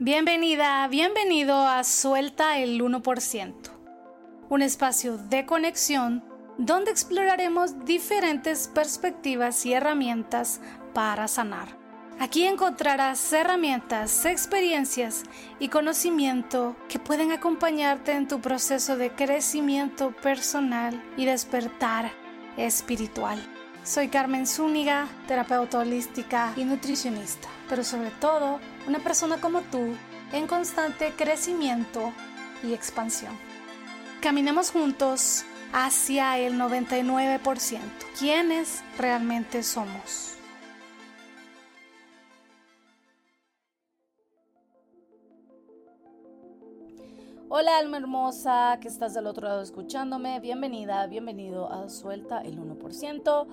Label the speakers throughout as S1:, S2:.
S1: Bienvenida, bienvenido a Suelta el 1%, un espacio de conexión donde exploraremos diferentes perspectivas y herramientas para sanar. Aquí encontrarás herramientas, experiencias y conocimiento que pueden acompañarte en tu proceso de crecimiento personal y despertar espiritual. Soy Carmen Zúñiga, terapeuta holística y nutricionista, pero sobre todo una persona como tú en constante crecimiento y expansión. Caminemos juntos hacia el 99%, quienes realmente somos. Hola alma hermosa que estás del otro lado escuchándome, bienvenida, bienvenido a Suelta el 1%.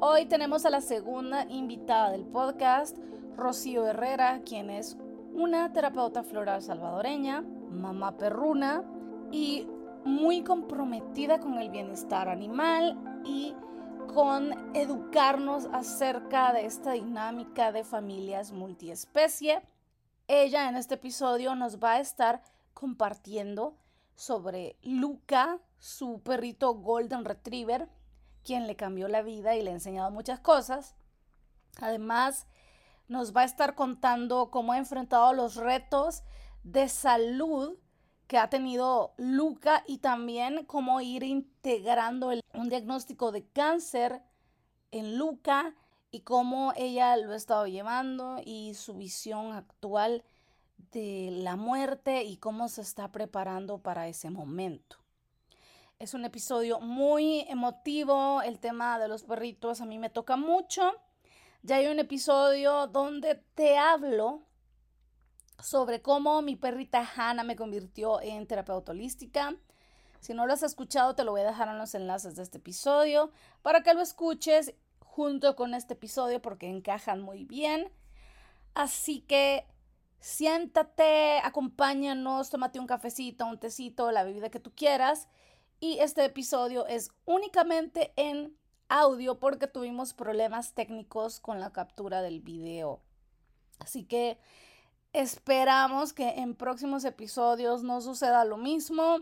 S1: Hoy tenemos a la segunda invitada del podcast, Rocío Herrera, quien es una terapeuta floral salvadoreña, mamá perruna y muy comprometida con el bienestar animal y con educarnos acerca de esta dinámica de familias multiespecie. Ella en este episodio nos va a estar compartiendo sobre Luca, su perrito Golden Retriever, quien le cambió la vida y le ha enseñado muchas cosas. Además, nos va a estar contando cómo ha enfrentado los retos de salud que ha tenido Luca y también cómo ir integrando un diagnóstico de cáncer en Luca y cómo ella lo ha estado llevando y su visión actual de la muerte y cómo se está preparando para ese momento. Es un episodio muy emotivo, el tema de los perritos a mí me toca mucho ya hay un episodio donde te hablo sobre cómo mi perrita Hannah me convirtió en terapeuta holística. Si no lo has escuchado, te lo voy a dejar en los enlaces de este episodio para que lo escuches junto con este episodio porque encajan muy bien. Así que siéntate, acompáñanos, tómate un cafecito, un tecito, la bebida que tú quieras. Y este episodio es únicamente en audio porque tuvimos problemas técnicos con la captura del video. Así que esperamos que en próximos episodios no suceda lo mismo.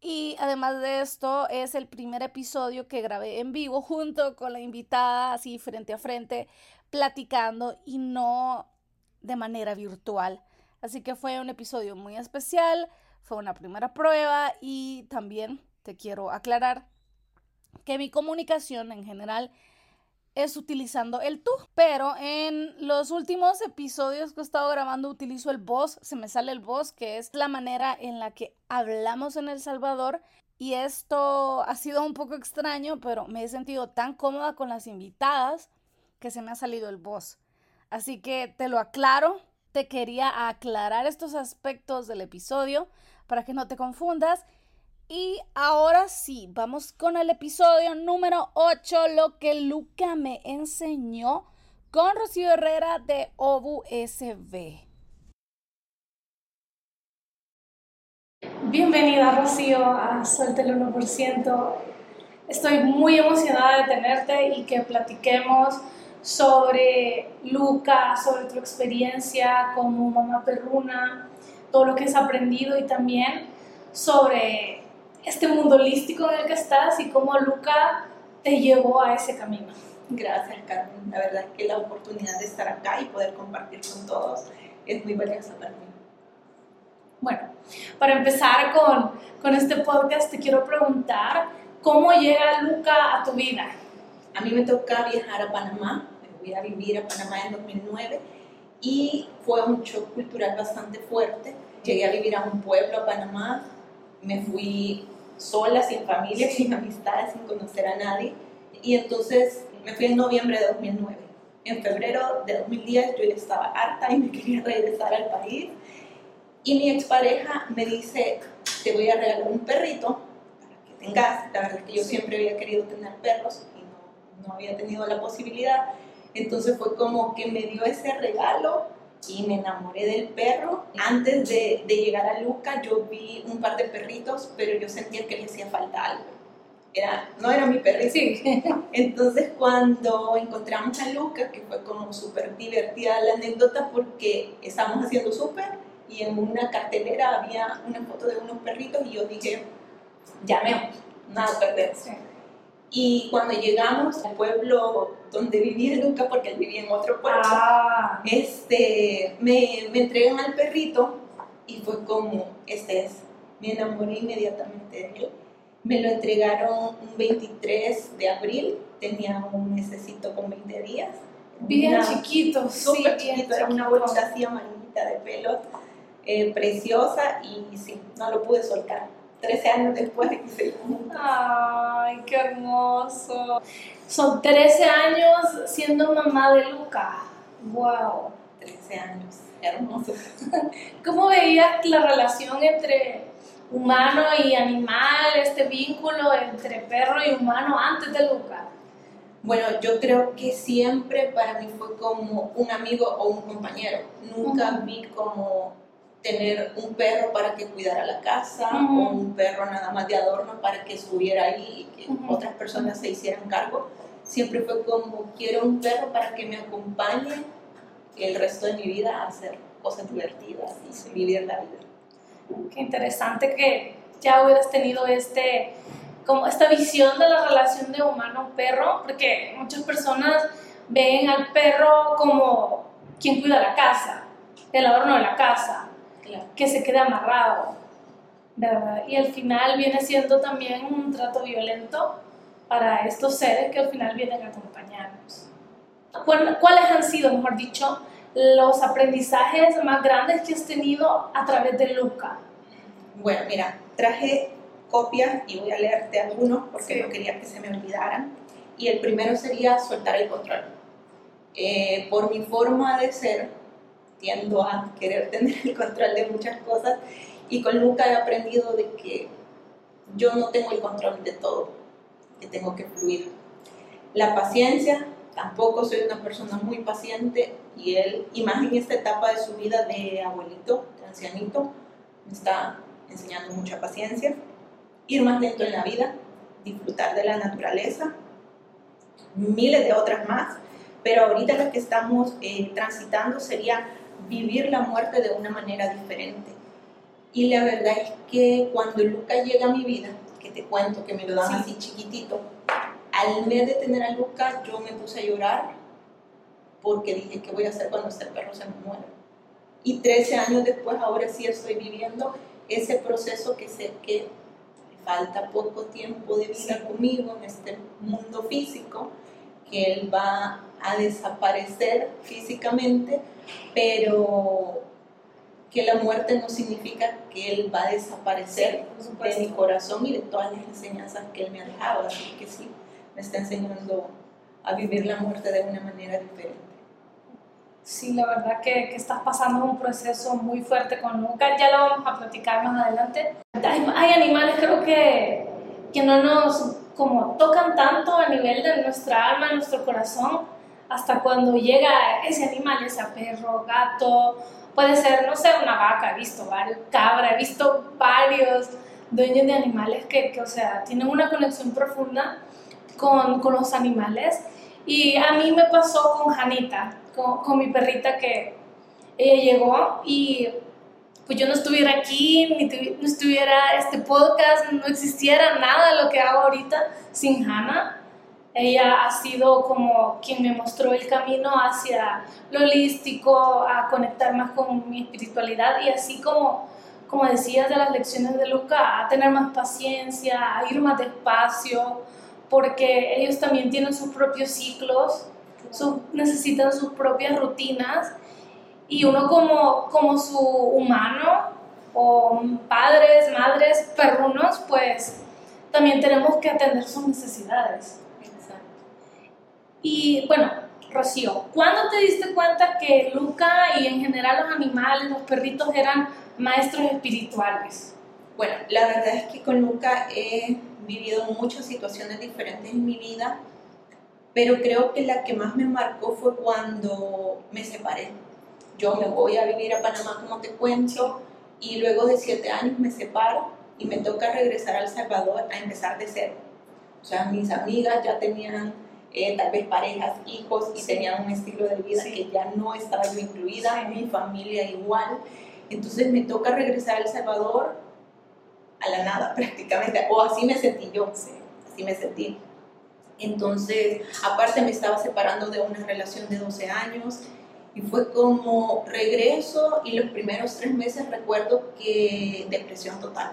S1: Y además de esto, es el primer episodio que grabé en vivo junto con la invitada, así frente a frente, platicando y no de manera virtual. Así que fue un episodio muy especial, fue una primera prueba y también te quiero aclarar que mi comunicación en general es utilizando el tú. Pero en los últimos episodios que he estado grabando utilizo el voz, se me sale el voz, que es la manera en la que hablamos en El Salvador. Y esto ha sido un poco extraño, pero me he sentido tan cómoda con las invitadas que se me ha salido el voz. Así que te lo aclaro, te quería aclarar estos aspectos del episodio para que no te confundas y ahora sí, vamos con el episodio número 8, lo que Luca me enseñó con Rocío Herrera de OBU SB. Bienvenida Rocío a Suelta el 1%. Estoy muy emocionada de tenerte y que platiquemos sobre Luca, sobre tu experiencia como mamá perruna, todo lo que has aprendido y también sobre este mundo holístico en el que estás y cómo Luca te llevó a ese camino.
S2: Gracias, Carmen. La verdad es que la oportunidad de estar acá y poder compartir con todos es muy valiosa para mí.
S1: Bueno, para empezar con, con este podcast, te quiero preguntar, ¿cómo llega Luca a tu vida?
S2: A mí me toca viajar a Panamá, me fui a vivir a Panamá en 2009 y fue un shock cultural bastante fuerte. Llegué a vivir a un pueblo, a Panamá, me fui sola, sin familia, sin amistades, sin conocer a nadie. Y entonces me fui en noviembre de 2009. En febrero de 2010 yo ya estaba harta y me quería regresar al país. Y mi expareja me dice, te voy a regalar un perrito para que tengas. La verdad es que yo siempre había querido tener perros y no, no había tenido la posibilidad. Entonces fue como que me dio ese regalo y me enamoré del perro. Antes de, de, llegar a Luca, yo vi un par de perritos, pero yo sentía que le hacía falta algo. Era, no era mi perrito. Sí. Entonces, cuando encontramos a Luca, que fue como súper divertida la anécdota, porque estábamos haciendo súper y en una cartelera había una foto de unos perritos y yo dije, llamemos, nada perder. Y cuando llegamos al pueblo donde vivía Luca, porque él vivía en otro pueblo, ah. este, me, me entregan al perrito y fue como, este es, me enamoré inmediatamente de él. Me lo entregaron un 23 de abril, tenía un necesito con 20 días.
S3: Bien chiquito,
S2: súper chiquito, era una bolsa así amarillita de pelos, eh, preciosa y sí, no lo pude soltar. 13 años después de que se
S3: Ay, qué hermoso. Son 13 años siendo mamá de Luca. Wow.
S2: 13 años, hermoso.
S3: ¿Cómo veías la relación entre humano y animal, este vínculo entre perro y humano antes de Luca?
S2: Bueno, yo creo que siempre para mí fue como un amigo o un compañero. Nunca vi como tener un perro para que cuidara la casa o un perro nada más de adorno para que estuviera ahí y que otras personas se hicieran cargo. Siempre fue como quiero un perro para que me acompañe el resto de mi vida a hacer cosas divertidas y vivir la vida.
S3: Qué interesante que ya hubieras tenido este como esta visión de la relación de humano-perro, porque muchas personas ven al perro como quien cuida la casa, el adorno de la casa, que se quede amarrado, ¿verdad? Y al final viene siendo también un trato violento para estos seres que al final vienen a acompañarnos. ¿Cuáles han sido, mejor dicho, los aprendizajes más grandes que has tenido a través de Luca?
S2: Bueno, mira, traje copias y voy a leerte algunos porque no quería que se me olvidaran. Y el primero sería soltar el control. Eh, por mi forma de ser, tiendo a querer tener el control de muchas cosas y con Luca he aprendido de que yo no tengo el control de todo, que tengo que fluir. La paciencia, tampoco soy una persona muy paciente y él, y más en esta etapa de su vida de abuelito, de ancianito, me está enseñando mucha paciencia. Ir más lento en la vida, disfrutar de la naturaleza, miles de otras más, pero ahorita lo que estamos eh, transitando sería vivir la muerte de una manera diferente. Y la verdad es que cuando Luca llega a mi vida, que te cuento que me lo dan así chiquitito, al mes de tener a Luca yo me puse a llorar porque dije, ¿qué voy a hacer cuando este perro se me muera? Y 13 años después, ahora sí estoy viviendo ese proceso que sé que falta poco tiempo de vida conmigo en este mundo físico, que él va a desaparecer físicamente, pero que la muerte no significa que Él va a desaparecer de mi corazón y de todas las enseñanzas que Él me ha dejado. Así que sí, me está enseñando a vivir la muerte de una manera diferente.
S3: Sí, la verdad que, que estás pasando un proceso muy fuerte con Lucas, ya lo vamos a platicar más adelante. Hay, hay animales creo que, que no nos como tocan tanto a nivel de nuestra alma, nuestro corazón, hasta cuando llega ese animal, ese perro, gato, puede ser, no sé, una vaca, he visto varios, cabra, he visto varios dueños de animales que, que o sea, tienen una conexión profunda con, con, los animales. Y a mí me pasó con Janita, con, con mi perrita que ella llegó y pues yo no estuviera aquí, ni no estuviera este podcast, no existiera nada lo que hago ahorita sin Hannah. Ella ha sido como quien me mostró el camino hacia lo holístico, a conectar más con mi espiritualidad y así como, como decías de las lecciones de Luca, a tener más paciencia, a ir más despacio, porque ellos también tienen sus propios ciclos, necesitan sus propias rutinas y uno como, como su humano o padres, madres, perrunos, pues también tenemos que atender sus necesidades. Y bueno, Rocío, ¿cuándo te diste cuenta que Luca y en general los animales, los perritos eran maestros espirituales?
S2: Bueno, la verdad es que con Luca he vivido muchas situaciones diferentes en mi vida, pero creo que la que más me marcó fue cuando me separé. Yo me voy a vivir a Panamá, como te cuento, y luego de siete años me separo y me toca regresar a El Salvador a empezar de cero. O sea, mis amigas ya tenían eh, tal vez parejas, hijos y tenían un estilo de vida que ya no estaba yo incluida, mi familia igual. Entonces me toca regresar a El Salvador a la nada prácticamente, o así me sentí yo, así me sentí. Entonces, aparte me estaba separando de una relación de 12 años y fue como regreso y los primeros tres meses recuerdo que depresión total.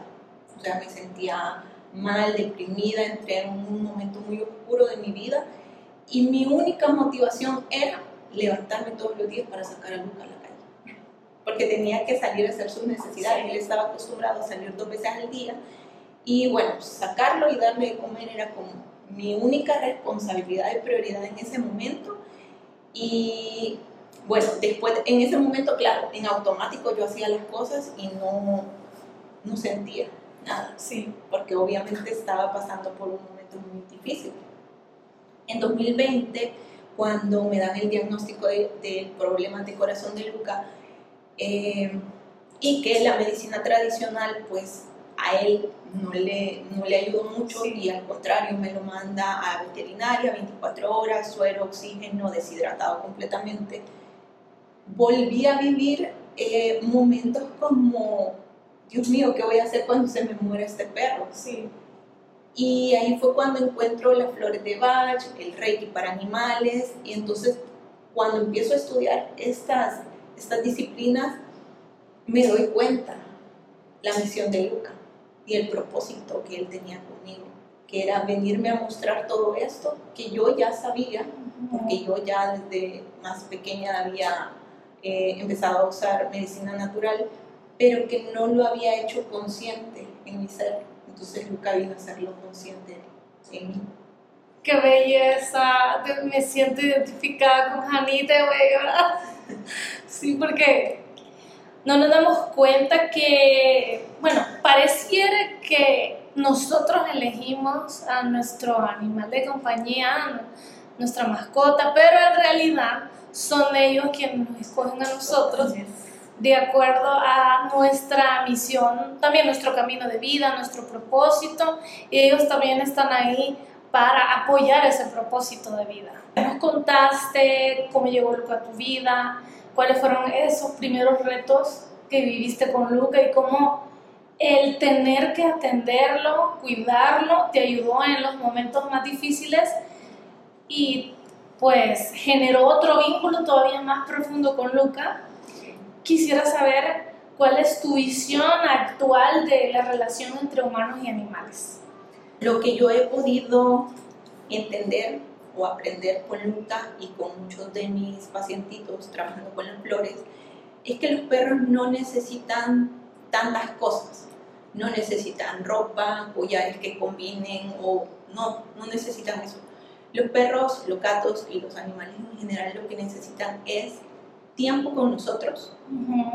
S2: O sea, me sentía mal, deprimida, entré en un momento muy oscuro de mi vida y mi única motivación era levantarme todos los días para sacar a Luca a la calle. Porque tenía que salir a hacer sus necesidades. Él estaba acostumbrado a salir dos veces al día y bueno, sacarlo y darle de comer era como mi única responsabilidad y prioridad en ese momento. Y bueno, después, en ese momento, claro, en automático yo hacía las cosas y no, no sentía nada. Sí. Porque obviamente estaba pasando por un momento muy difícil. En 2020, cuando me dan el diagnóstico del de problema de corazón de Luca, eh, y que la medicina tradicional, pues a él no le, no le ayudó mucho y al contrario me lo manda a veterinaria 24 horas, suero, oxígeno, deshidratado completamente volví a vivir eh, momentos como, Dios mío, ¿qué voy a hacer cuando se me muera este perro? Sí. Y ahí fue cuando encuentro las flores de Bach, el Reiki para animales, y entonces cuando empiezo a estudiar estas, estas disciplinas, me doy cuenta la misión de Luca y el propósito que él tenía conmigo, que era venirme a mostrar todo esto que yo ya sabía, porque yo ya desde más pequeña había eh, empezado a usar medicina natural, pero que no lo había hecho consciente en mi ser. Entonces Luca vino a hacerlo consciente en mí.
S3: Qué belleza, me siento identificada con Janita, ¿verdad? Sí, porque no nos damos cuenta que, bueno, pareciera que nosotros elegimos a nuestro animal de compañía, nuestra mascota, pero en realidad son ellos quienes nos escogen a nosotros de acuerdo a nuestra misión, también nuestro camino de vida, nuestro propósito, y ellos también están ahí para apoyar ese propósito de vida. Nos contaste cómo llegó Luca a tu vida, cuáles fueron esos primeros retos que viviste con Luca y cómo el tener que atenderlo, cuidarlo, te ayudó en los momentos más difíciles y pues generó otro vínculo todavía más profundo con Luca. Quisiera saber cuál es tu visión actual de la relación entre humanos y animales.
S2: Lo que yo he podido entender o aprender con Luca y con muchos de mis pacientitos trabajando con las flores es que los perros no necesitan tantas cosas. No necesitan ropa, collares que combinen o no, no necesitan eso los perros, los gatos y los animales en general lo que necesitan es tiempo con nosotros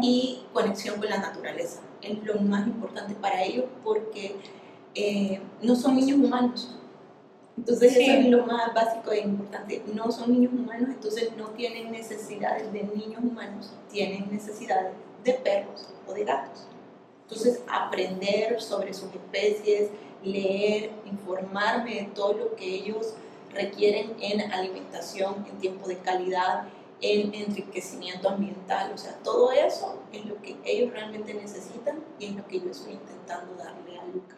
S2: y conexión con la naturaleza. Es lo más importante para ellos porque eh, no son niños humanos. Entonces eso es lo más básico e importante. No son niños humanos, entonces no tienen necesidades de niños humanos, tienen necesidades de perros o de gatos. Entonces aprender sobre sus especies, leer, informarme de todo lo que ellos requieren en alimentación, en tiempo de calidad, en enriquecimiento ambiental. O sea, todo eso es lo que ellos realmente necesitan y es lo que yo estoy intentando darle a Luca.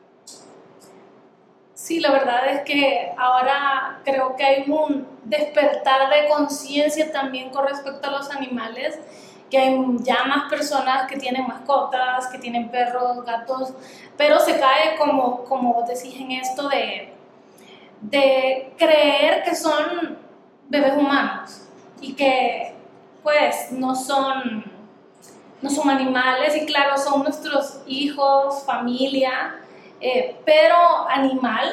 S3: Sí, la verdad es que ahora creo que hay un despertar de conciencia también con respecto a los animales, que hay ya más personas que tienen mascotas, que tienen perros, gatos, pero se cae como, como decís en esto de de creer que son bebés humanos y que pues no son, no son animales y claro, son nuestros hijos, familia, eh, pero animal,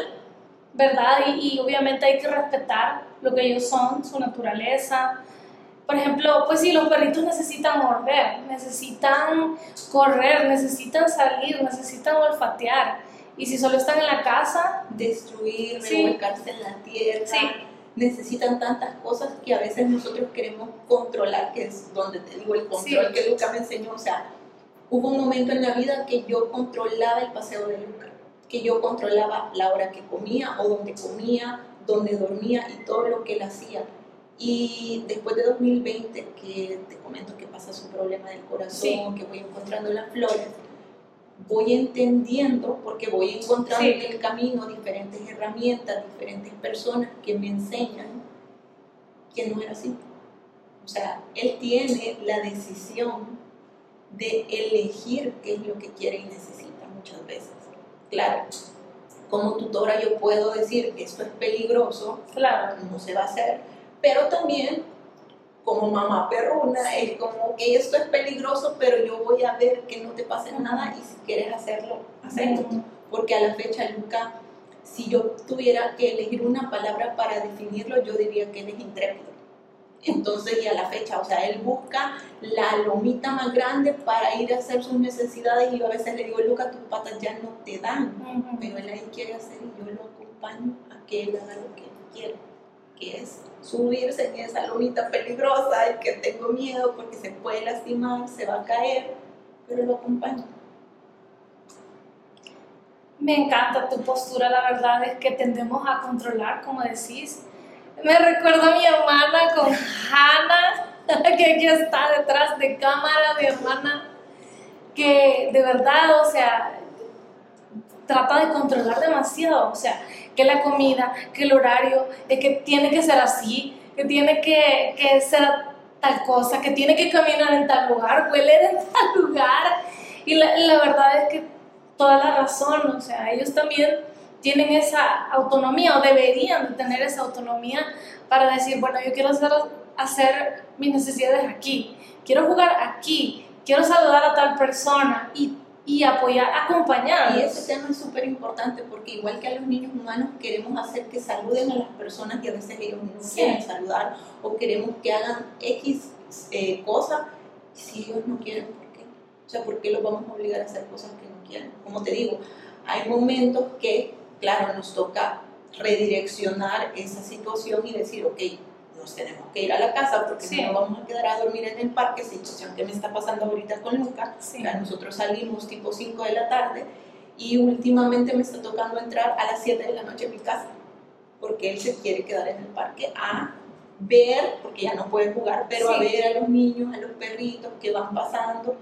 S3: ¿verdad? Y, y, obviamente hay que respetar lo que ellos son, su naturaleza. Por ejemplo, pues si los perritos necesitan morder, necesitan correr, necesitan salir, necesitan olfatear. Y si solo están en la casa,
S2: destruir, revolcarse en la tierra, necesitan tantas cosas que a veces nosotros queremos controlar, que es donde te digo el control que Luca me enseñó. O sea, hubo un momento en la vida que yo controlaba el paseo de Luca, que yo controlaba la hora que comía o dónde comía, dónde dormía y todo lo que él hacía. Y después de 2020, que te comento que pasa su problema del corazón, que voy encontrando las flores, voy entendiendo, porque voy encontrando en el camino diferentes herramientas, diferentes personas que me enseñan que no era así. O sea, él tiene la decisión de elegir qué es lo que quiere y necesita muchas veces. Claro, como tutora yo puedo decir que esto es peligroso,
S3: claro.
S2: no se va a hacer, pero también como mamá perruna es como que esto es peligroso, pero yo voy a ver que no te pase nada y si quieres hacerlo, hazlo. Porque a la fecha, Luca, si yo tuviera que elegir una palabra para definirlo, yo diría que él es intrépido. Entonces, y a la fecha, o sea, él busca la lomita más grande para ir a hacer sus necesidades y yo a veces le digo, Luca, tus patas ya no te dan, pero él ahí quiere hacer y yo lo acompaño a que él haga lo que él quiere, que es subirse en esa lomita peligrosa y que tengo miedo porque se puede lastimar, se va a caer, pero lo acompaño.
S3: Me encanta tu postura, la verdad es que tendemos a controlar, como decís, me recuerdo a mi hermana con Hannah, que aquí está detrás de cámara, mi hermana, que de verdad, o sea, trata de controlar demasiado, o sea, que la comida, que el horario, de que tiene que ser así, que tiene que, que ser tal cosa, que tiene que caminar en tal lugar, hueler en tal lugar. Y la, la verdad es que toda la razón, o sea, ellos también tienen esa autonomía o deberían de tener esa autonomía para decir, bueno, yo quiero hacer, hacer mis necesidades aquí, quiero jugar aquí, quiero saludar a tal persona y, y apoyar, acompañar.
S2: Y ese tema es súper importante porque igual que a los niños humanos queremos hacer que saluden a las personas que a veces ellos no quieren saludar o queremos que hagan X eh, cosa si ellos no quieren, ¿por qué? O sea, ¿por qué los vamos a obligar a hacer cosas que no quieren? Como te digo, hay momentos que claro, nos toca redireccionar esa situación y decir, ok, nos tenemos que ir a la casa porque no vamos a quedar a dormir en el parque, situación que me está pasando ahorita con Luca. nosotros salimos tipo 5 de la tarde y últimamente me está tocando entrar a las 7 de la noche en mi casa porque él se quiere quedar en el parque a ver, porque ya no puede jugar, pero a ver a los niños, a los perritos que van pasando.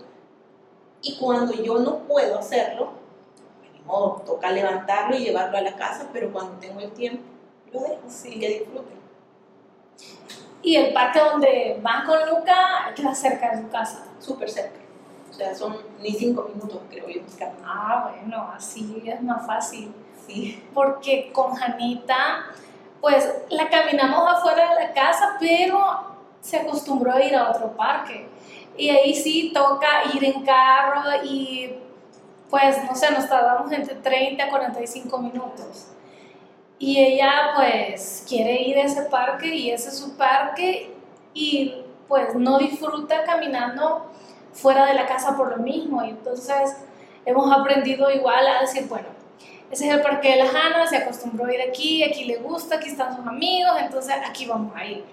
S2: Y cuando yo no puedo hacerlo, modo, toca levantarlo y llevarlo a la casa, pero cuando tengo el tiempo, lo dejo, sí. que disfruten.
S3: ¿Y el parque donde van con Luca queda cerca de su casa?
S2: Súper cerca. O sea, son ni cinco minutos, creo yo.
S3: Ah, bueno, así es más fácil.
S2: Sí.
S3: Porque con Janita, pues la caminamos afuera de la casa, pero se acostumbró a ir a otro parque. Y ahí sí toca ir en carro y pues, no sé, nos tardamos entre 30 a 45 minutos. Y ella, pues, quiere ir a ese parque y ese es su parque y, pues, no disfruta caminando fuera de la casa por lo mismo. Y entonces, hemos aprendido igual a decir, bueno, ese es el parque de la Hanna, se acostumbró a ir aquí, aquí le gusta, aquí están sus amigos, entonces aquí vamos a ir.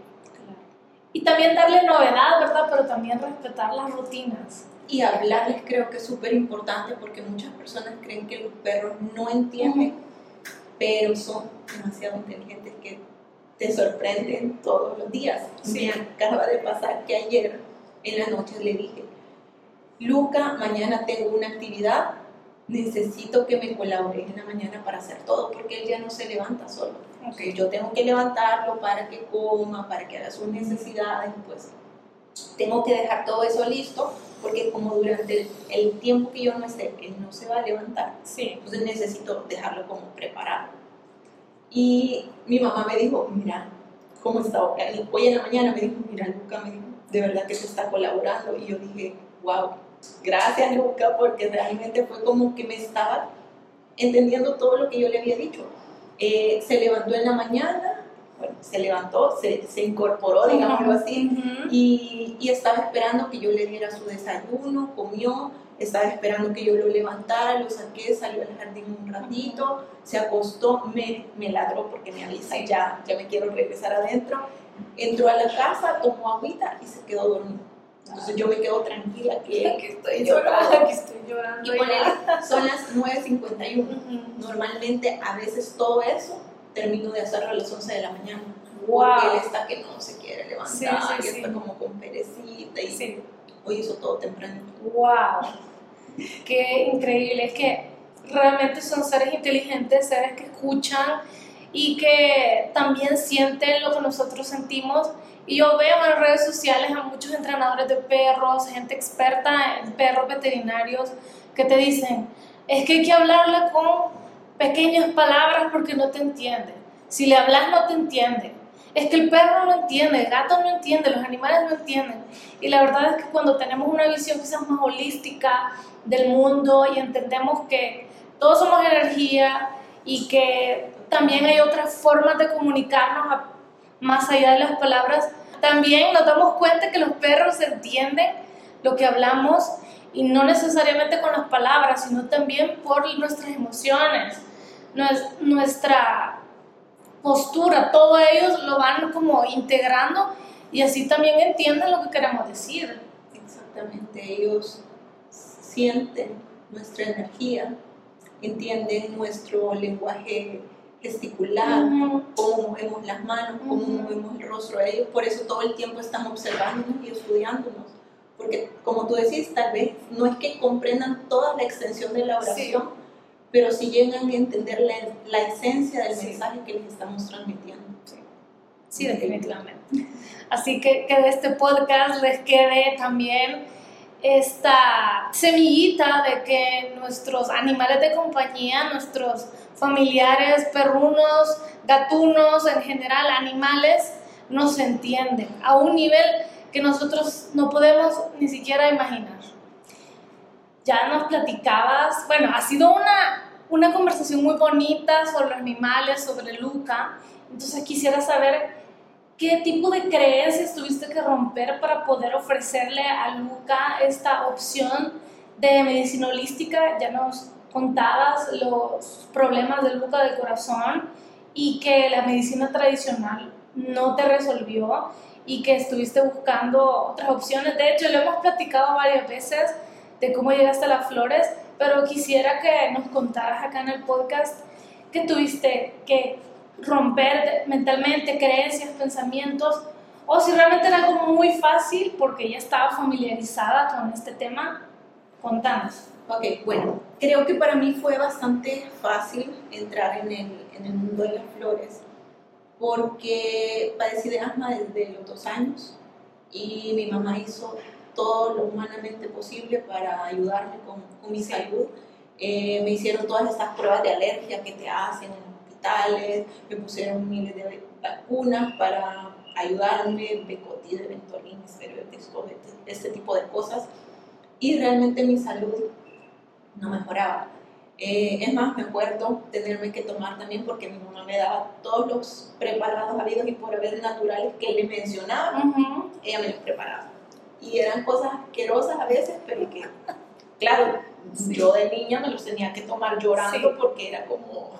S3: Y también darle novedad, ¿verdad? Pero también respetar las rutinas
S2: y hablarles creo que es súper importante porque muchas personas creen que los perros no entienden, pero son demasiado inteligentes que te sorprenden todos los días. Me acaba de pasar que ayer en la noche le dije, Luca, mañana tengo una actividad, necesito que me colabores en la mañana para hacer todo, porque él ya no se levanta solo. Okay. Yo tengo que levantarlo para que coma, para que haga sus necesidades, pues tengo que dejar todo eso listo porque como durante el, tiempo que yo no esté, él no se va a levantar,
S3: sí.
S2: entonces necesito dejarlo como preparado. Y mi mamá me dijo, mira, ¿cómo está? Hoy en la mañana me dijo, mira, Luca, me dijo, de verdad que se está colaborando. Y yo dije, wow, gracias Luca, porque realmente fue como que me estaba entendiendo todo lo que yo le había dicho. Eh, se levantó en la mañana, bueno, se levantó, se, se incorporó, digámoslo así, y, y, estaba esperando que yo le diera su desayuno, comió, estaba esperando que yo lo levantara, lo saqué, salió al jardín un ratito, se acostó, me, me ladró porque me avisa, ya, ya me quiero regresar adentro, entró a la casa, tomó agüita y se quedó dormido. Entonces yo me quedo tranquila que,
S3: estoy llorando, que estoy llorando.
S2: Y él son las 9.51. Normalmente a veces todo eso termino de hacerlo a las 11 de la mañana. Porque él está que no se quiere levantar y está como con perecita y hoy hizo todo temprano.
S3: ¡Wow! Qué increíble. Es que realmente son seres inteligentes, seres que escuchan y que también sienten lo que nosotros sentimos. Y yo veo en redes sociales a muchos entrenadores de perros, gente experta en perros veterinarios, que te dicen, es que hay que hablarle con pequeñas palabras porque no te entiende. Si le hablas no te entiende. Es que el perro no entiende, el gato no entiende, los animales no entienden. Y la verdad es que cuando tenemos una visión quizás más holística del mundo y entendemos que todos somos energía y que también hay otras formas de comunicarnos más allá de las palabras, también nos damos cuenta que los perros entienden lo que hablamos y no necesariamente con las palabras, sino también por nuestras emociones, nuestra postura, todo ellos lo van como integrando y así también entienden lo que queremos decir.
S2: Exactamente, ellos sienten nuestra energía, entienden nuestro lenguaje gesticular, cómo movemos las manos, cómo movemos el rostro de ellos, por eso todo el tiempo están observándonos y estudiándonos, porque como tú decís, tal vez no es que comprendan toda la extensión de la oración, pero sí llegan a entender la, esencia del mensaje que les estamos transmitiendo.
S3: Sí, definitivamente. Así que que de este podcast les quede también esta semillita de que nuestros animales de compañía, nuestros familiares, perrunos, gatunos, en general animales, nos entienden a un nivel que nosotros no podemos ni siquiera imaginar. Ya nos platicabas, bueno, ha sido una, una conversación muy bonita sobre los animales, sobre Luca, entonces quisiera saber ¿Qué tipo de creencias tuviste que romper para poder ofrecerle a Luca esta opción de medicina holística? Ya nos contabas los problemas de Luca del corazón y que la medicina tradicional no te resolvió y que estuviste buscando otras opciones. De hecho, lo hemos platicado varias veces de cómo llegaste a las flores, pero quisiera que nos contaras acá en el podcast que tuviste que romper mentalmente creencias, pensamientos, o si realmente era algo muy fácil porque ya estaba familiarizada con este tema, contanos.
S2: Ok, bueno, creo que para mí fue bastante fácil entrar en el, en el mundo de las flores porque padecí de asma desde los dos años y mi mamá hizo todo lo humanamente posible para ayudarme con, con mi salud. Eh, me hicieron todas estas pruebas de alergia que te hacen en me pusieron miles de vacunas para ayudarme, Becotide, Ventolin, todo este tipo de cosas, y realmente mi salud no mejoraba. Eh, es más, me acuerdo tenerme que tomar también porque mi mamá me daba todos los preparados habidos y por haber naturales que le mencionaba, ella me los preparaba. Y eran cosas asquerosas a veces, pero que, claro, yo de niña me los tenía que tomar llorando porque era como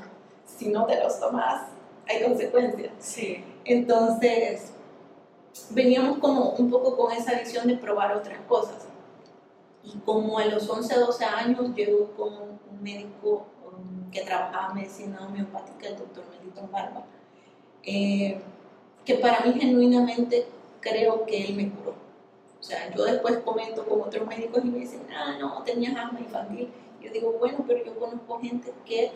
S2: si no te los tomas, hay consecuencias.
S3: Sí.
S2: Entonces, veníamos como un poco con esa visión de probar otras cosas. Y como a los 11, 12 años, llego con un médico um, que trabajaba medicina homeopática, el doctor Melito Barba, eh, que para mí genuinamente creo que él me curó. O sea, yo después comento con otros médicos y me dicen, ah, no, tenías asma infantil. Yo digo, bueno, pero yo conozco gente que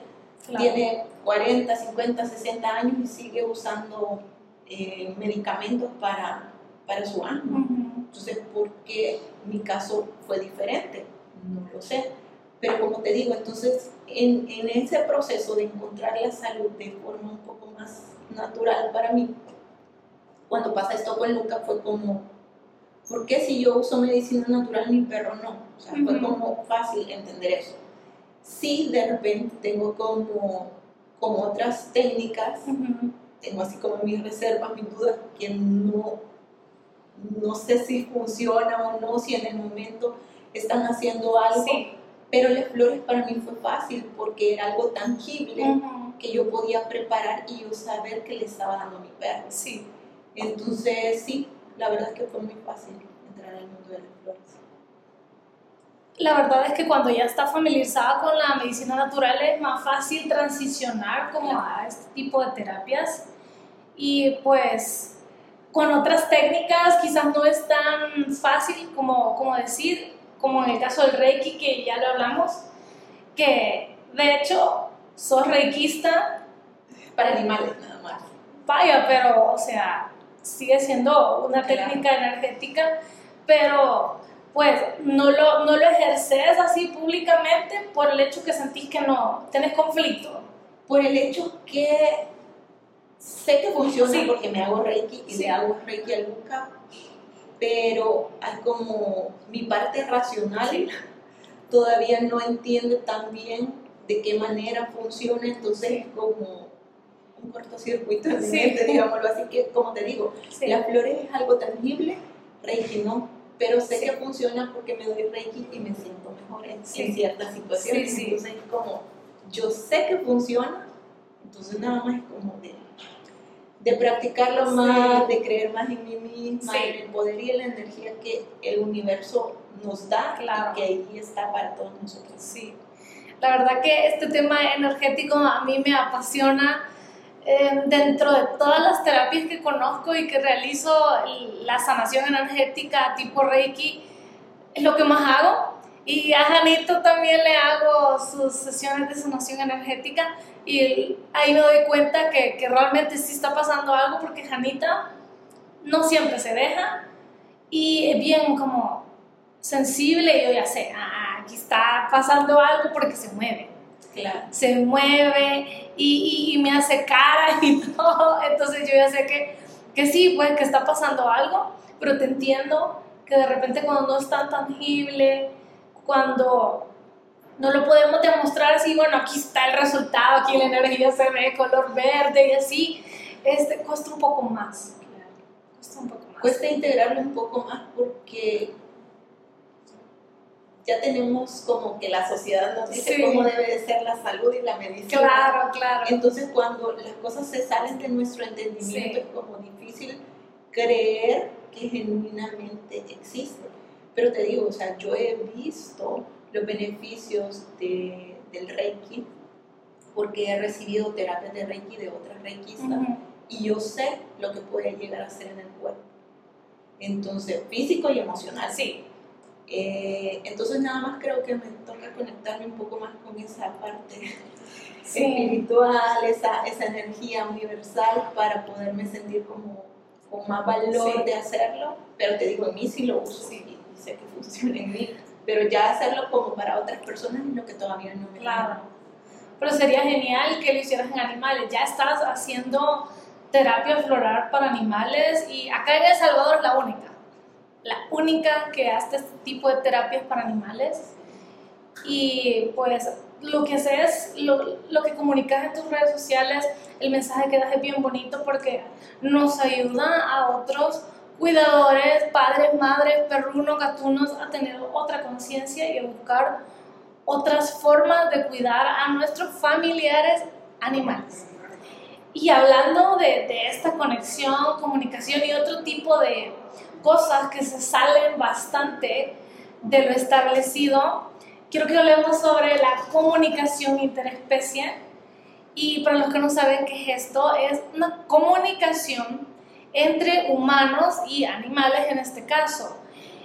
S2: tiene 40, 50, 60 años y sigue usando eh, medicamentos para, para su asma. Entonces, ¿por qué mi caso fue diferente? No lo sé. Pero como te digo, entonces en, en ese proceso de encontrar la salud de forma un poco más natural para mí, cuando pasa esto con Luca fue como, ¿por qué si yo uso medicina natural mi perro no? O sea, fue como fácil entender eso sí de repente tengo como, como otras técnicas, tengo así como mis reservas, mis dudas, que no, no sé si funciona o no, si en el momento están haciendo algo. Pero las flores para mí fue fácil porque era algo tangible que yo podía preparar y yo saber que le estaba dando a mi perro.
S3: Sí.
S2: Entonces, sí, la verdad es que fue muy fácil entrar al mundo de las flores
S3: la verdad es que cuando ya está familiarizada con la medicina natural es más fácil transicionar como a este tipo de terapias. y pues con otras técnicas quizás no es tan fácil como, como decir, como en el caso del Reiki que ya lo hablamos, que de hecho sos reikista.
S2: Para animales nada más.
S3: Vaya, pero o sea, sigue siendo una técnica energética, pero pues no lo, no lo ejerces así públicamente por el hecho que sentís que no tenés conflicto.
S2: Por el hecho que sé que funciona porque me hago Reiki y le hago Reiki a Luca, pero hay como mi parte racional todavía no entiende tan bien de qué manera funciona, entonces es como un cortocircuito en mi mente, digámoslo así, que como te digo, las flores es algo tangible, Reiki no, pero sé que funciona porque me doy Reiki y me siento mejor en, ciertas situaciones, entonces es como, yo sé que funciona, entonces nada más es como de, de practicarlo más, de creer más en mí misma, en el poder y en la energía que el universo nos da
S3: claro.
S2: y que ahí está para todos nosotros.
S3: Sí. La verdad que este tema energético a mí me apasiona. Eh, dentro de todas las terapias que conozco y que realizo, la sanación energética tipo Reiki es lo que más hago. Y a Janito también le hago sus sesiones de sanación energética y ahí me doy cuenta que, que realmente sí está pasando algo porque Janita no siempre se deja y es bien como sensible y yo ya sé, ah, aquí está pasando algo porque se mueve.
S2: Claro.
S3: Se mueve y, y, me hace cara y todo. Entonces yo ya sé que, que sí, pues que está pasando algo, pero te entiendo que de repente cuando no es tan tangible, cuando no lo podemos demostrar así, bueno, aquí está el resultado, aquí la energía se ve color verde y así, este, cuesta un poco más.
S2: Cuesta un poco más. Cuesta integrarlo un poco más porque ya tenemos como que la sociedad nos dice cómo debe de ser la salud y la medicina.
S3: Claro, claro.
S2: Entonces cuando las cosas se salen de nuestro entendimiento es como difícil creer que genuinamente existe. Pero te digo, o sea, yo he visto los beneficios de, del Reiki porque he recibido terapias de Reiki de otras Reikistas y yo sé lo que puede llegar a ser en el cuerpo. Entonces, físico y emocional.
S3: Sí.
S2: Eh, entonces nada más creo que me toca conectarme un poco más con esa parte espiritual, esa, esa energía universal para poderme sentir como con más valor de hacerlo, pero te digo, en mí sí lo uso y, sé que funciona en mí, pero ya hacerlo como para otras personas es lo que todavía no me
S3: Claro, pero sería genial que lo hicieras en animales, ya estás haciendo terapia floral para animales y acá en El Salvador es la única la única que hace este tipo de terapias para animales. Y pues lo que haces, lo, lo que comunicas en tus redes sociales, el mensaje que das es bien bonito porque nos ayuda a otros cuidadores, padres, madres, perrunos, gatunos a tener otra conciencia y a buscar otras formas de cuidar a nuestros familiares animales. Y hablando de, de esta conexión, comunicación y otro tipo de, cosas que se salen bastante de lo establecido. Quiero que hablemos sobre la comunicación interespecie. Y para los que no saben qué es esto, es una comunicación entre humanos y animales en este caso.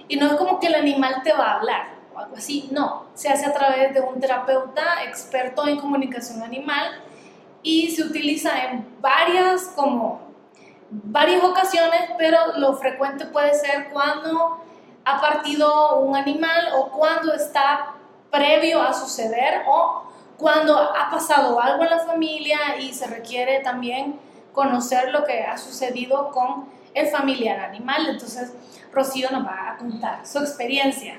S3: Y no es como que el animal te va a hablar o algo así, no. Se hace a través de un terapeuta experto en comunicación animal y se utiliza en varias como varias ocasiones, pero lo frecuente puede ser cuando ha partido un animal o cuando está previo a suceder o cuando ha pasado algo en la familia y se requiere también conocer lo que ha sucedido con el familiar animal. Entonces, Rocío nos va a contar su experiencia.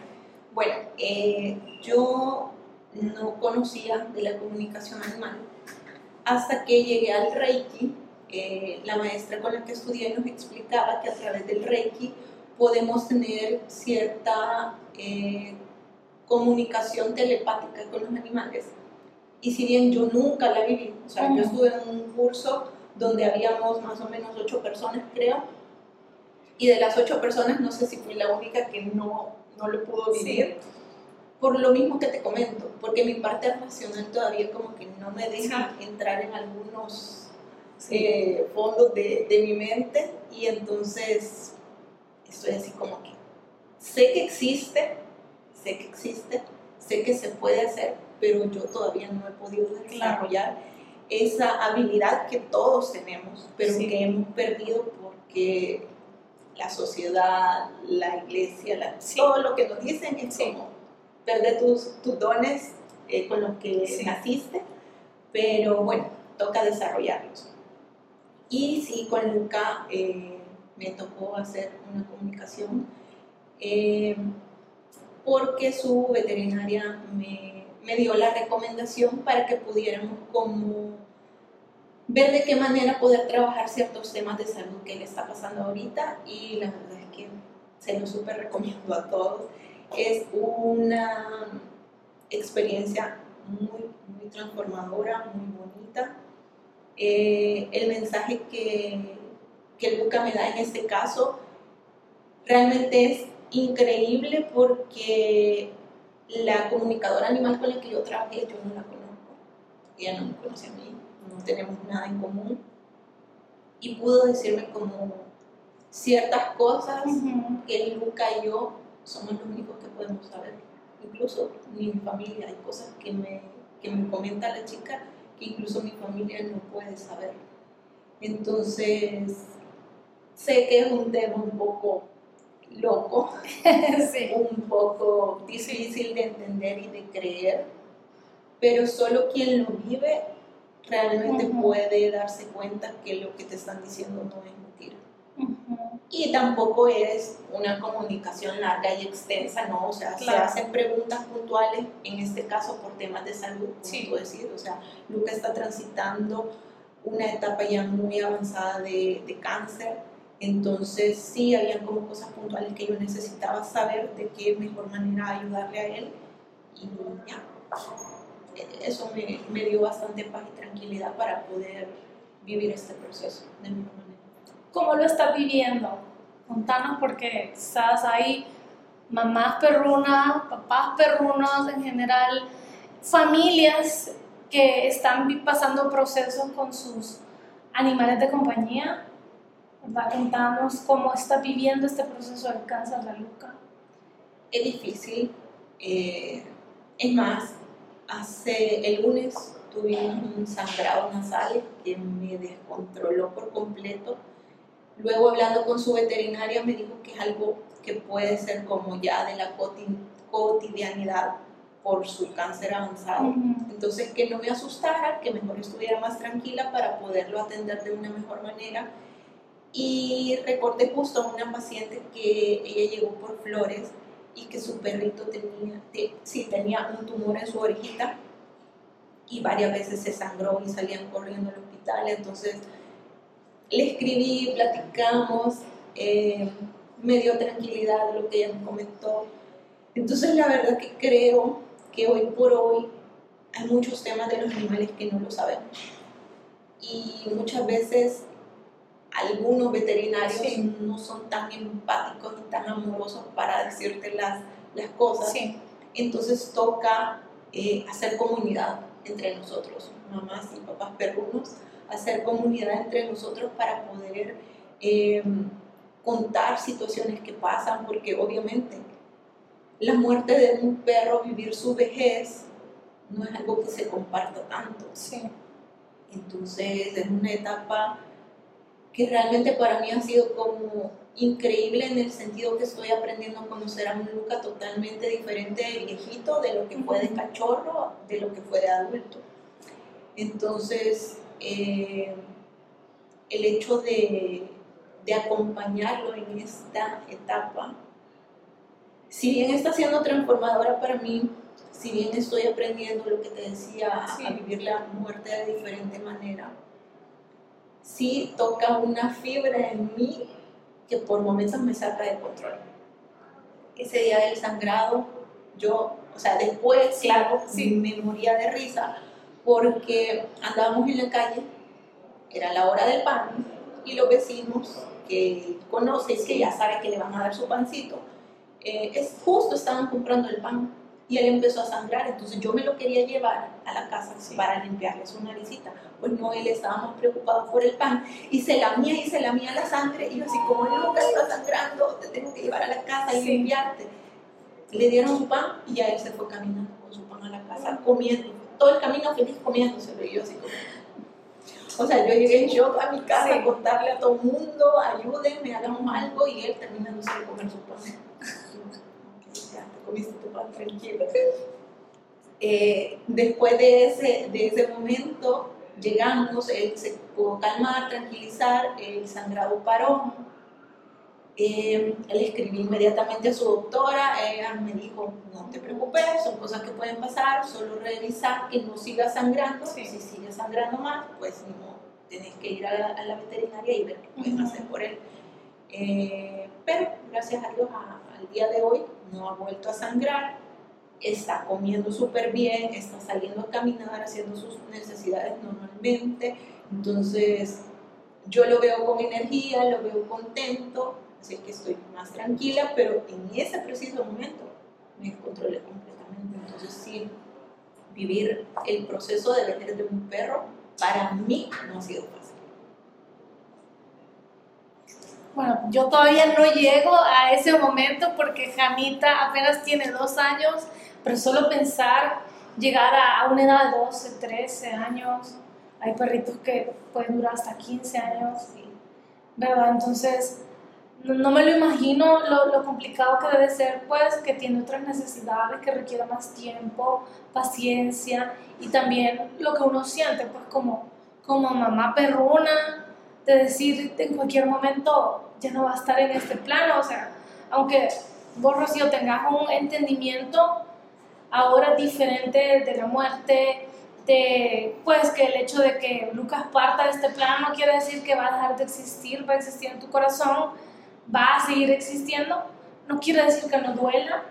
S2: Bueno, eh, yo no conocía de la comunicación animal hasta que llegué al Reiki eh, la maestra con la que estudié nos explicaba que a través del Reiki podemos tener cierta eh, comunicación telepática con los animales. Y si bien yo nunca la viví, o sea, yo estuve en un curso donde habíamos más o menos ocho personas, creo, y de las ocho personas no sé si fui la única que no, no lo pudo vivir. Por lo mismo que te comento, porque mi parte racional todavía como que no me deja entrar en algunos eh, fondos de, de mi mente y entonces estoy así como que sé que existe, sé que existe, sé que se puede hacer, pero yo todavía no he podido desarrollar esa habilidad que todos tenemos, pero que hemos perdido porque la sociedad, la iglesia, todo lo que nos dicen es como perder tus, tus dones eh, con los que naciste, pero bueno, toca desarrollarlos. Y sí, con Luca eh, me tocó hacer una comunicación eh, porque su veterinaria me, me, dio la recomendación para que pudiéramos como ver de qué manera poder trabajar ciertos temas de salud que le está pasando ahorita y la verdad es que se lo súper recomiendo a todos. Es una experiencia muy, muy transformadora, muy bonita. Eh, el mensaje que, que el Buca me da en este caso realmente es increíble porque la comunicadora animal con la que yo trabajé, yo no la conozco, ella no me conoce a mí, no tenemos nada en común. Y pudo decirme como ciertas cosas que Luca y yo somos los únicos podemos saber. Incluso mi familia, hay cosas que me, que me comenta la chica que incluso mi familia no puede saber. Entonces, sé que es un tema un poco loco, un poco difícil de entender y de creer, pero solo quien lo vive realmente puede darse cuenta que lo que te están diciendo no es. Y tampoco es una comunicación larga y extensa, ¿no? O sea, se hacen preguntas puntuales, en este caso por temas de salud, como sí. tú decís. O sea, Luca está transitando una etapa ya muy avanzada de, de cáncer, entonces sí, habían como cosas puntuales que yo necesitaba saber de qué mejor manera ayudarle a él. Y ya, eso me, me dio bastante paz y tranquilidad para poder vivir este proceso de mejor manera.
S3: ¿Cómo lo estás viviendo? Contanos porque estás ahí, mamás perrunas, papás perrunos en general, familias que están pasando procesos con sus animales de compañía. Contanos cómo está viviendo este proceso de cáncer la Luca.
S2: Es difícil. Eh, es más, hace el lunes tuve un sangrado nasal que me descontroló por completo. Luego hablando con su veterinaria me dijo que es algo que puede ser como ya de la cotidianidad por su cáncer avanzado. Entonces que no me asustara, que mejor estuviera más tranquila para poderlo atender de una mejor manera y recordé justo a una paciente que ella llegó por flores y que su perrito tenía, sí, tenía un tumor en su orejita y varias veces se sangró y salían corriendo al hospital. Entonces le escribí, platicamos, eh, me dio tranquilidad lo que ella me comentó. Entonces la verdad que creo que hoy por hoy hay muchos temas de los animales que no lo sabemos. Y muchas veces algunos veterinarios no son tan empáticos y tan amorosos para decirte las, las cosas. Entonces toca eh, hacer comunidad entre nosotros, mamás y papás perrunos, hacer comunidad entre nosotros para poder em, contar situaciones que pasan, porque obviamente la muerte de un perro, vivir su vejez, no es algo que se comparta tanto. Entonces es una etapa que realmente para mí ha sido como increíble en el sentido que estoy aprendiendo a conocer a un Luca totalmente diferente de viejito, de lo que fue de cachorro, de lo que fue de adulto. Entonces, eh, el hecho de, de, acompañarlo en esta etapa, si bien está siendo transformadora para mí, si bien estoy aprendiendo lo que te decía, a vivir la muerte de diferente manera, sí toca una fibra en mí que por momentos me saca de control. Ese día del sangrado, yo, o sea, después, claro, sí. me moría de risa porque andábamos en la calle, era la hora del pan, y los vecinos que conocen, que ya saben que le van a dar su pancito, eh, es justo estaban comprando el pan y él empezó a sangrar. Entonces yo me lo quería llevar a la casa para limpiarle su naricita. Pues no, él estaba más preocupado por el pan y se lamía y se lamía la sangre. Y yo así, como nunca está sangrando, te tengo que llevar a la casa y limpiarte. Le dieron su pan y ya él se fue caminando con su pan a la casa, comiendo. Todo el camino feliz comiéndoselo. Y yo así como... O sea, yo llegué en shock a mi casa a contarle a todo el mundo, ayúdenme, hagamos algo, y él terminándose de comer su pan. ya, te comiste tu pan tranquilo. Eh, después de ese, de ese momento, llegamos, él se pudo calmar, tranquilizar, el sangrado paró. Eh, le escribí inmediatamente a su doctora, ella me dijo, no te preocupes, son cosas que pueden pasar, solo revisar que no siga sangrando, si sigue sangrando más, pues no, tenés que ir a la, veterinaria y ver qué pueden hacer por él. Eh, pero gracias a Dios al día de hoy no ha vuelto a sangrar, está comiendo súper bien, está saliendo a caminar, haciendo sus necesidades normalmente, entonces yo lo veo con energía, lo veo contento, sé que estoy más tranquila, pero en ese preciso momento me descontrolé completamente. Entonces sí, vivir el proceso de vejez de un perro para mí no ha sido fácil.
S3: Bueno, yo todavía no llego a ese momento porque Janita apenas tiene dos años, pero solo pensar llegar a una edad de 12, 13 años, hay perritos que pueden durar hasta 15 años, ¿verdad? Entonces, no, me lo imagino lo, complicado que debe ser, pues, que tiene otras necesidades, que requiere más tiempo, paciencia y también lo que uno siente, pues, como, como mamá perruna, de decir en cualquier momento ya no va a estar en este plano, o sea, aunque vos, Rocío, tengas un entendimiento ahora diferente de la muerte, de, pues que el hecho de que Lucas parta de este plano no quiere decir que va a dejar de existir, va a existir en tu corazón, va a seguir existiendo. No quiere decir que no duela,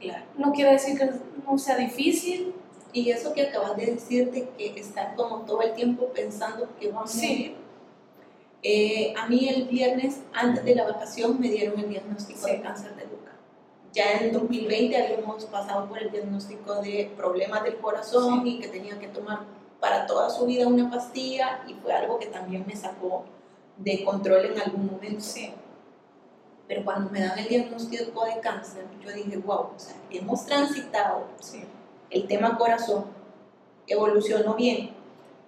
S3: claro. no quiere decir que no sea difícil.
S2: Y eso que acabas de decirte, que estar como todo el tiempo pensando que va a morir. Eh, a mí el viernes, antes de la vacación, me dieron el diagnóstico de cáncer de Luca. Ya en 2020 habíamos pasado por el diagnóstico de problemas del corazón y que tenía que tomar para toda su vida una pastilla y fue algo que también me sacó de control en algún momento. Sí. Pero cuando me dan el diagnóstico de cáncer, yo dije, wow, o sea, hemos transitado el tema corazón, evolucionó bien,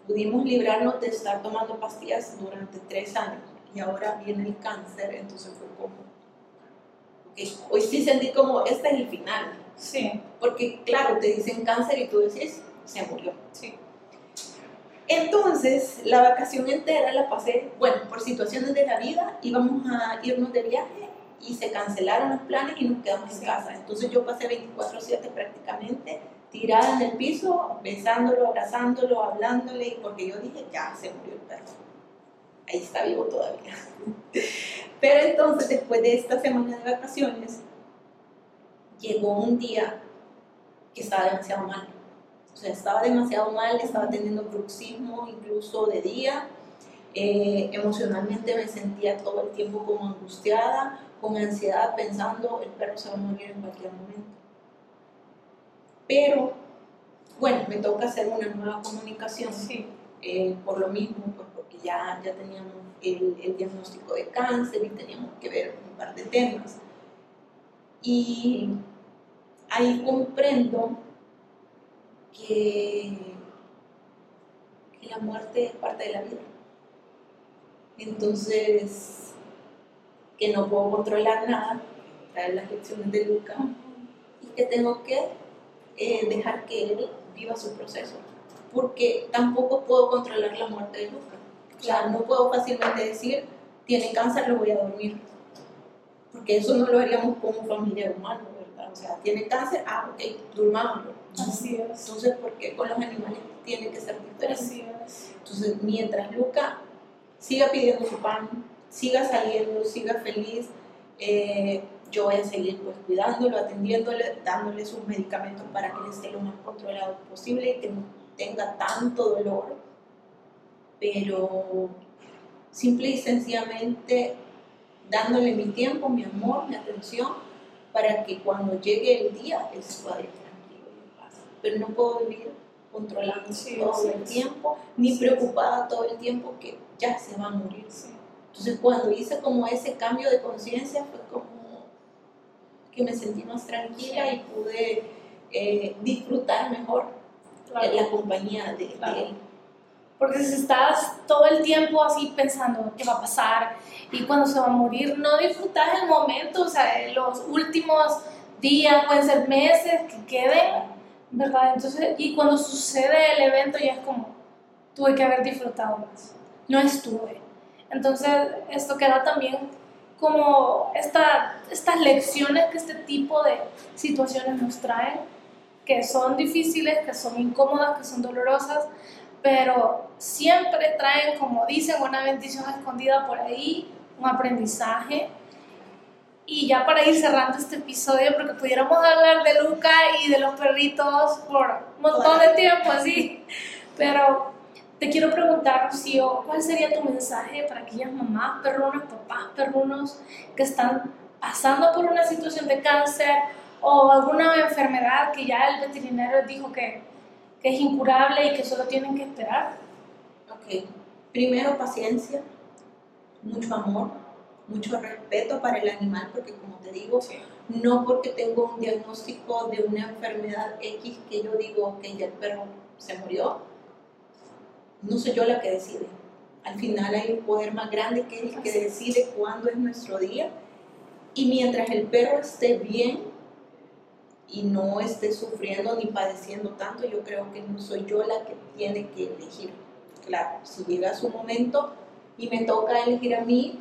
S2: pudimos librarnos de estar tomando pastillas durante tres años y ahora viene el cáncer, entonces fue como, hoy sí sentí como, este es el final. Sí. Porque claro, te dicen cáncer y tú decís, se murió. Sí. Entonces, la vacación entera la pasé, bueno, por situaciones de la vida, íbamos a irnos de viaje y se cancelaron los planes y nos quedamos en casa. Entonces yo pasé 24/7 prácticamente tirada en el piso, besándolo, abrazándolo, hablándole, porque yo dije, ya se murió el perro. Ahí está vivo todavía. Pero entonces, después de esta semana de vacaciones, llegó un día que estaba demasiado mal. O sea, estaba demasiado mal, estaba teniendo bruxismo incluso de día. Eh, emocionalmente me sentía todo el tiempo como angustiada, con ansiedad pensando el perro se va a morir en cualquier momento. Pero, bueno, me toca hacer una nueva comunicación, eh, por lo mismo, pues porque ya, ya teníamos el, el, diagnóstico de cáncer y teníamos que ver un par de temas. Y ahí comprendo que, la muerte es parte de la vida. Entonces, que no puedo controlar nada, traer las lecciones de Luca, y que tengo que eh, dejar que él viva su proceso, porque tampoco puedo controlar la muerte de Luca. O sea, no puedo fácilmente decir, tiene cáncer, lo voy a dormir, porque eso no lo haríamos como familia humana. O sea, tiene cáncer, ah, ok, durmámoslo.
S3: Así es.
S2: Entonces, ¿por qué con los animales tiene que ser diferente? Así es. Entonces, mientras Luca siga pidiendo su pan, siga saliendo, siga feliz. Eh, yo voy a seguir pues cuidándolo, atendiéndole, dándole sus medicamentos para que esté lo más controlado posible y que no tenga tanto dolor. Pero simple y sencillamente dándole mi tiempo, mi amor, mi atención, para que cuando llegue el día él se pueda ir tranquilo. pero no puedo vivir controlando todo el tiempo, ni preocupada todo el tiempo que ya se va a morir. Entonces cuando hice como ese cambio de conciencia fue como que me sentí más tranquila y pude eh, disfrutar mejor la compañía de, él.
S3: Porque si estás todo el tiempo así pensando qué va a pasar y cuando se va a morir, no disfrutas el momento, o sea, los últimos días, pueden ser meses que queden, ¿verdad? Entonces, y cuando sucede el evento ya es como, tuve que haber disfrutado más, no estuve. Entonces, esto queda también como esta, estas lecciones que este tipo de situaciones nos traen, que son difíciles, que son incómodas, que son dolorosas, pero siempre traen, como dicen, una bendición escondida por ahí, un aprendizaje y ya para ir cerrando este episodio, porque pudiéramos hablar de Luca y de los perritos por un montón de tiempo, así. Pero te quiero preguntar, Rocío, ¿cuál sería tu mensaje para aquellas mamás, perrunos, papás, perrunos que están pasando por una situación de cáncer o alguna enfermedad que ya el veterinario dijo que, que es incurable y que solo tienen que esperar?
S2: Ok, primero paciencia, mucho amor mucho respeto para el animal, porque como te digo, no porque tengo un diagnóstico de una enfermedad X que yo digo que ya el perro se murió, no soy yo la que decide. Al final hay un poder más grande que es el que decide cuándo es nuestro día. Y mientras el perro esté bien y no esté sufriendo ni padeciendo tanto, yo creo que no soy yo la que tiene que elegir. Claro, si llega su momento y me toca elegir a mí,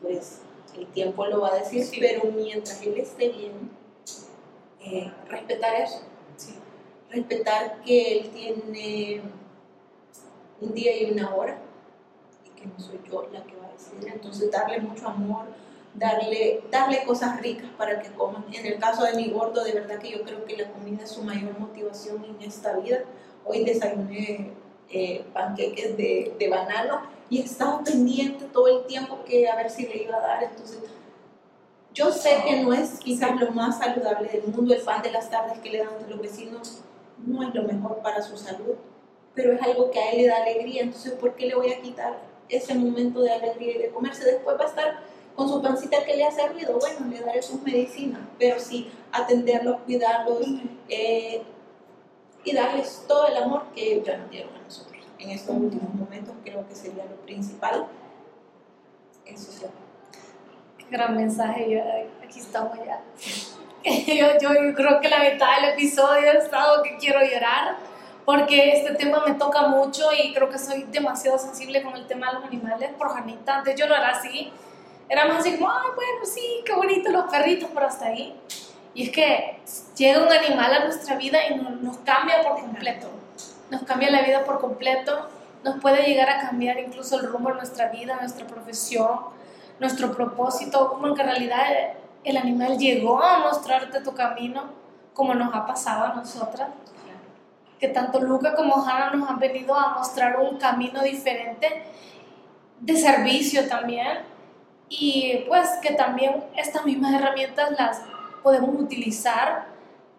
S2: pues el tiempo lo va a decir, pero mientras él esté bien, eh, respetar eso. Respetar que él tiene un día y una hora y que no soy yo la que va a decidir. Entonces darle mucho amor, darle, darle cosas ricas para que coman. En el caso de mi gordo, de verdad que yo creo que la comida es su mayor motivación en esta vida. Hoy desayuné eh, panqueques de, de banano y estaba pendiente todo el tiempo que a ver si le iba a dar. Entonces, yo sé que no es quizás lo más saludable del mundo, el pan de las tardes que le dan a los vecinos no es lo mejor para su salud, pero es algo que a él le da alegría, entonces ¿por qué le voy a quitar ese momento de alegría y de comerse? Después va a estar con su pancita que le hace ruido, bueno, le daré sus medicinas, pero sí atenderlos, cuidarlos eh, y darles todo el amor que ya nos dieron a nosotros en estos últimos momentos creo que sería lo principal. Eso es
S3: Qué gran mensaje, aquí estamos ya. Yo, yo, creo que la mitad del episodio he estado que quiero llorar porque este tema me toca mucho y creo que soy demasiado sensible con el tema de los animales por Janita. Antes yo no era así. Era más así como, ay, bueno, sí, qué bonito los perritos, pero hasta ahí. Y es que llega un animal a nuestra vida y nos cambia por completo nos cambia la vida por completo, nos puede llegar a cambiar incluso el rumbo de nuestra vida, nuestra profesión, nuestro propósito, como que en realidad el animal llegó a mostrarte tu camino, como nos ha pasado a nosotras. Que tanto Luca como Hannah nos han venido a mostrar un camino diferente de servicio también. Y pues que también estas mismas herramientas las podemos utilizar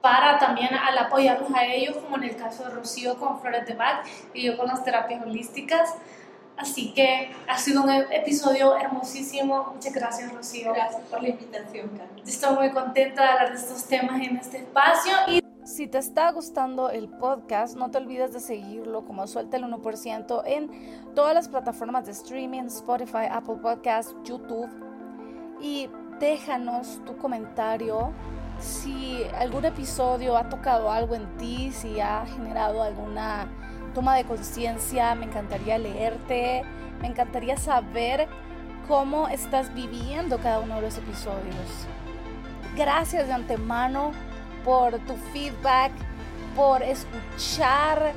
S3: para también al apoyarlos a ellos, como en el caso de Rocío con Flores de Bach y yo con las terapias holísticas. Así que ha sido un episodio hermosísimo. Muchas gracias, Rocío.
S2: Gracias por la invitación, Carmen.
S3: Estoy muy contenta de hablar de estos temas en este espacio. Y
S1: si te está gustando el podcast, no te olvides de seguirlo como Suelta el 1% en todas las plataformas de streaming, Spotify, Apple Podcasts, YouTube. Y déjanos tu comentario si algún episodio ha tocado algo en ti, si ha generado alguna toma de conciencia, me encantaría leerte, me encantaría saber cómo estás viviendo cada uno de los episodios. Gracias de antemano por tu feedback, por escuchar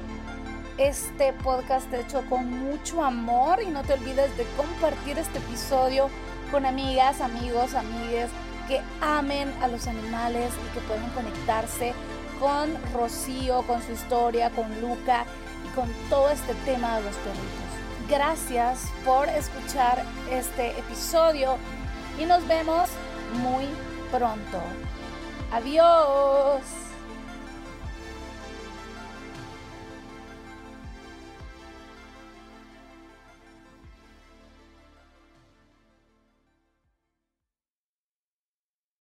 S1: este podcast hecho con mucho amor y no te olvides de compartir este episodio con amigas, amigos, amigues que amen a los animales y que puedan conectarse con Rocío, con su historia, con Luca y con todo este tema de los perritos. Gracias por escuchar este episodio y nos vemos muy pronto. Adiós.